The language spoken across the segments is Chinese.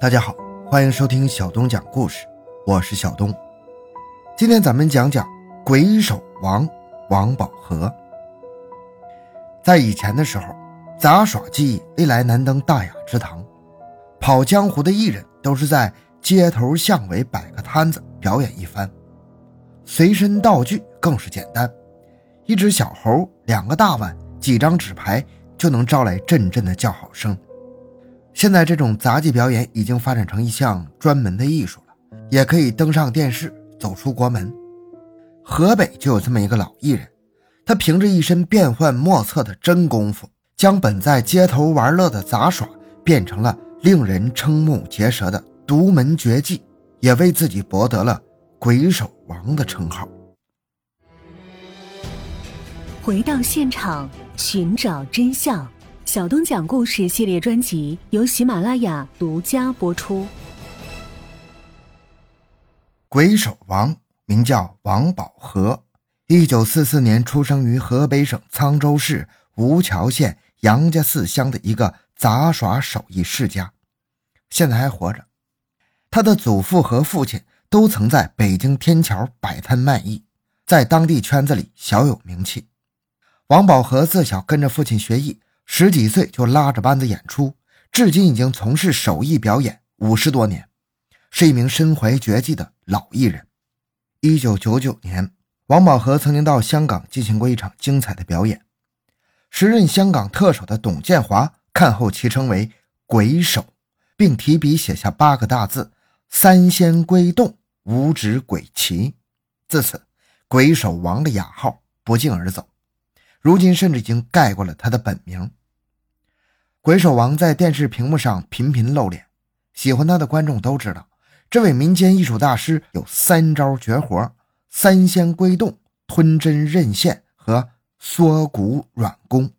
大家好，欢迎收听小东讲故事，我是小东。今天咱们讲讲鬼手王王宝和。在以前的时候，杂耍技艺历来难登大雅之堂，跑江湖的艺人都是在街头巷尾摆个摊子表演一番，随身道具更是简单，一只小猴、两个大碗、几张纸牌就能招来阵阵的叫好声。现在这种杂技表演已经发展成一项专门的艺术了，也可以登上电视，走出国门。河北就有这么一个老艺人，他凭着一身变幻莫测的真功夫，将本在街头玩乐的杂耍变成了令人瞠目结舌的独门绝技，也为自己博得了“鬼手王”的称号。回到现场，寻找真相。小东讲故事系列专辑由喜马拉雅独家播出。鬼手王名叫王宝和，一九四四年出生于河北省沧州市吴桥县杨家寺乡的一个杂耍手艺世家，现在还活着。他的祖父和父亲都曾在北京天桥摆摊卖艺，在当地圈子里小有名气。王宝和自小跟着父亲学艺。十几岁就拉着班子演出，至今已经从事手艺表演五十多年，是一名身怀绝技的老艺人。一九九九年，王宝和曾经到香港进行过一场精彩的表演，时任香港特首的董建华看后其称为“鬼手”，并提笔写下八个大字：“三仙归洞，五指鬼旗”。自此，“鬼手王”的雅号不胫而走，如今甚至已经盖过了他的本名。鬼手王在电视屏幕上频频露脸，喜欢他的观众都知道，这位民间艺术大师有三招绝活：三仙归洞、吞针认线和缩骨软功。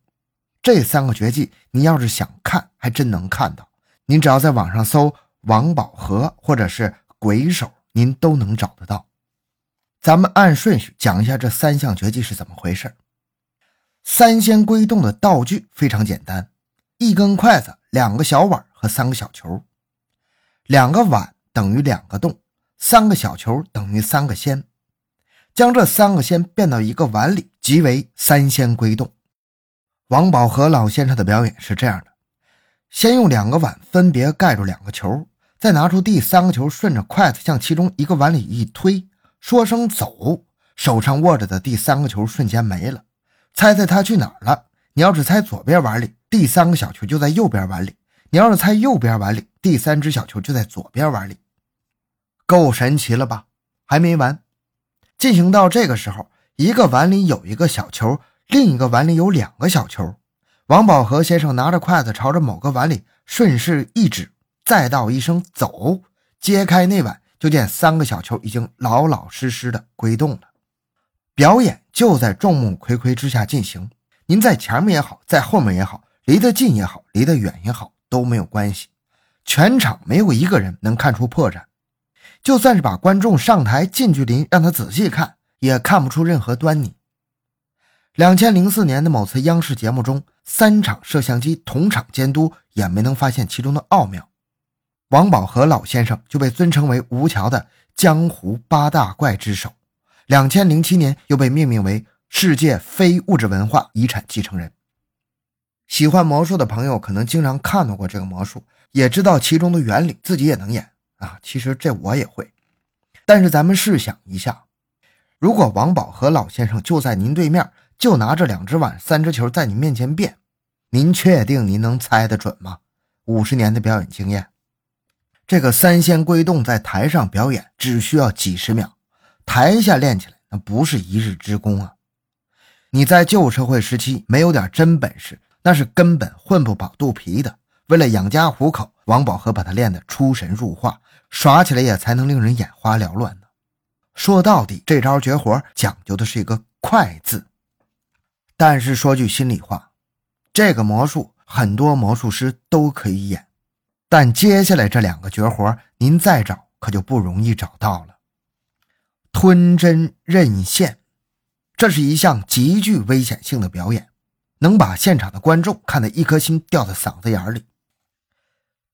这三个绝技，你要是想看，还真能看到。您只要在网上搜“王宝和”或者是“鬼手”，您都能找得到。咱们按顺序讲一下这三项绝技是怎么回事。三仙归洞的道具非常简单。一根筷子，两个小碗和三个小球，两个碗等于两个洞，三个小球等于三个仙。将这三个仙变到一个碗里，即为三仙归洞。王宝和老先生的表演是这样的：先用两个碗分别盖住两个球，再拿出第三个球，顺着筷子向其中一个碗里一推，说声走，手上握着的第三个球瞬间没了。猜猜他去哪儿了？你要是猜左边碗里。第三个小球就在右边碗里，你要是猜右边碗里，第三只小球就在左边碗里，够神奇了吧？还没完，进行到这个时候，一个碗里有一个小球，另一个碗里有两个小球。王宝和先生拿着筷子朝着某个碗里顺势一指，再道一声“走”，揭开那碗，就见三个小球已经老老实实的归洞了。表演就在众目睽睽之下进行，您在前面也好，在后面也好。离得近也好，离得远也好，都没有关系。全场没有一个人能看出破绽，就算是把观众上台近距离让他仔细看，也看不出任何端倪。两千零四年的某次央视节目中，三场摄像机同场监督，也没能发现其中的奥妙。王宝和老先生就被尊称为吴桥的江湖八大怪之首。两千零七年又被命名为世界非物质文化遗产继承人。喜欢魔术的朋友可能经常看到过这个魔术，也知道其中的原理，自己也能演啊。其实这我也会，但是咱们试想一下，如果王宝和老先生就在您对面，就拿着两只碗、三只球在你面前变，您确定您能猜得准吗？五十年的表演经验，这个三仙归洞在台上表演只需要几十秒，台下练起来那不是一日之功啊。你在旧社会时期没有点真本事。那是根本混不饱肚皮的。为了养家糊口，王宝和把他练得出神入化，耍起来也才能令人眼花缭乱呢。说到底，这招绝活讲究的是一个“快”字。但是说句心里话，这个魔术很多魔术师都可以演，但接下来这两个绝活，您再找可就不容易找到了。吞针任线，这是一项极具危险性的表演。能把现场的观众看得一颗心掉在嗓子眼里。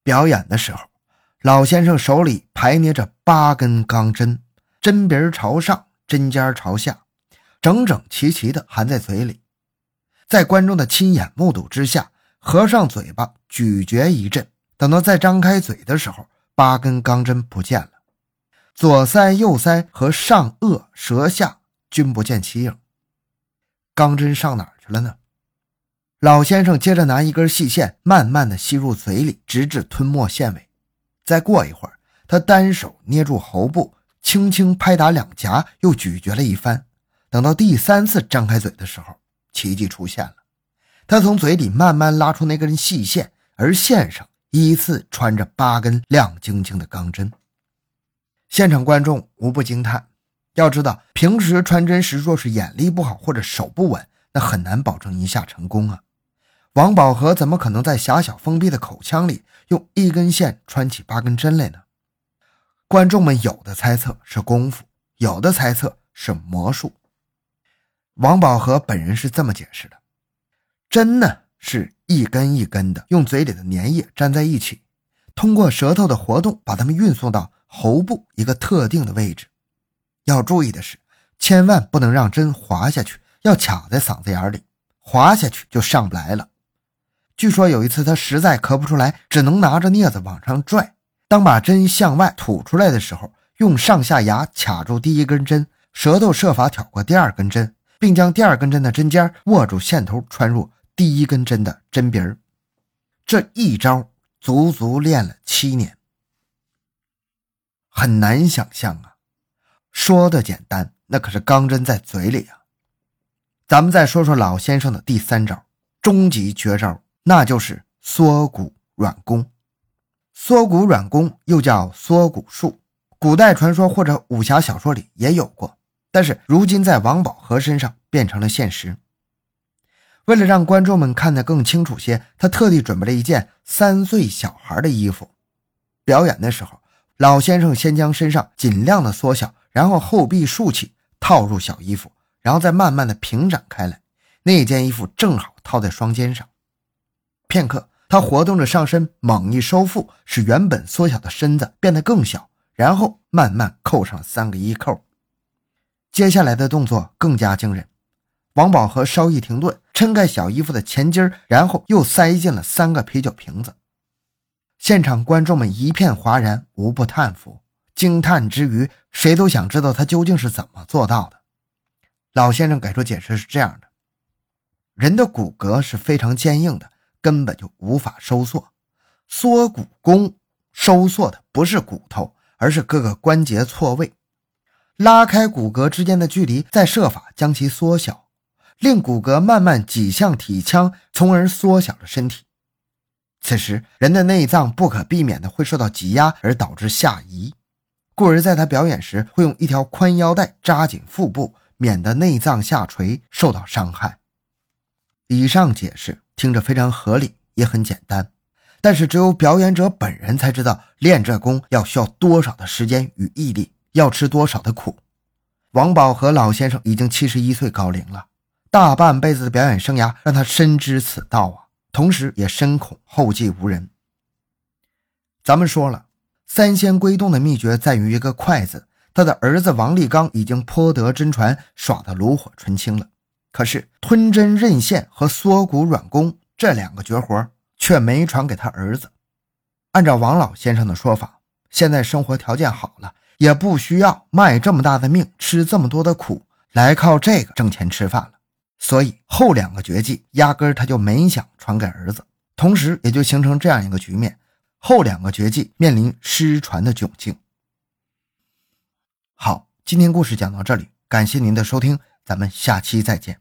表演的时候，老先生手里排捏着八根钢针，针鼻朝上，针尖朝下，整整齐齐地含在嘴里。在观众的亲眼目睹之下，合上嘴巴咀嚼一阵，等到再张开嘴的时候，八根钢针不见了，左腮、右腮和上颚、舌下均不见其影。钢针上哪儿去了呢？老先生接着拿一根细线，慢慢的吸入嘴里，直至吞没线尾。再过一会儿，他单手捏住喉部，轻轻拍打两颊，又咀嚼了一番。等到第三次张开嘴的时候，奇迹出现了。他从嘴里慢慢拉出那根细线，而线上依次穿着八根亮晶晶的钢针。现场观众无不惊叹。要知道，平时穿针时，若是眼力不好或者手不稳，那很难保证一下成功啊。王宝和怎么可能在狭小封闭的口腔里用一根线穿起八根针来呢？观众们有的猜测是功夫，有的猜测是魔术。王宝和本人是这么解释的：针呢是一根一根的，用嘴里的粘液粘在一起，通过舌头的活动把它们运送到喉部一个特定的位置。要注意的是，千万不能让针滑下去，要卡在嗓子眼里，滑下去就上不来了。据说有一次他实在咳不出来，只能拿着镊子往上拽。当把针向外吐出来的时候，用上下牙卡住第一根针，舌头设法挑过第二根针，并将第二根针的针尖握住线头，穿入第一根针的针鼻儿。这一招足足练了七年，很难想象啊！说的简单，那可是钢针在嘴里啊！咱们再说说老先生的第三招，终极绝招。那就是缩骨软功，缩骨软功又叫缩骨术，古代传说或者武侠小说里也有过，但是如今在王宝和身上变成了现实。为了让观众们看得更清楚些，他特地准备了一件三岁小孩的衣服。表演的时候，老先生先将身上尽量的缩小，然后后臂竖起，套入小衣服，然后再慢慢的平展开来，那件衣服正好套在双肩上。片刻，他活动着上身，猛一收腹，使原本缩小的身子变得更小，然后慢慢扣上三个衣扣。接下来的动作更加惊人。王宝和稍一停顿，撑开小衣服的前襟然后又塞进了三个啤酒瓶子。现场观众们一片哗然，无不叹服、惊叹之余，谁都想知道他究竟是怎么做到的。老先生给出解释是这样的：人的骨骼是非常坚硬的。根本就无法收缩，缩骨功收缩的不是骨头，而是各个关节错位，拉开骨骼之间的距离，再设法将其缩小，令骨骼慢慢挤向体腔，从而缩小了身体。此时，人的内脏不可避免的会受到挤压，而导致下移，故而在他表演时会用一条宽腰带扎紧腹部，免得内脏下垂受到伤害。以上解释。听着非常合理，也很简单，但是只有表演者本人才知道练这功要需要多少的时间与毅力，要吃多少的苦。王宝和老先生已经七十一岁高龄了，大半辈子的表演生涯让他深知此道啊，同时也深恐后继无人。咱们说了，三仙归洞的秘诀在于一个快字，他的儿子王立刚已经颇得真传，耍得炉火纯青了。可是吞针认线和缩骨软功这两个绝活却没传给他儿子。按照王老先生的说法，现在生活条件好了，也不需要卖这么大的命，吃这么多的苦，来靠这个挣钱吃饭了。所以后两个绝技压根他就没想传给儿子，同时也就形成这样一个局面：后两个绝技面临失传的窘境。好，今天故事讲到这里，感谢您的收听，咱们下期再见。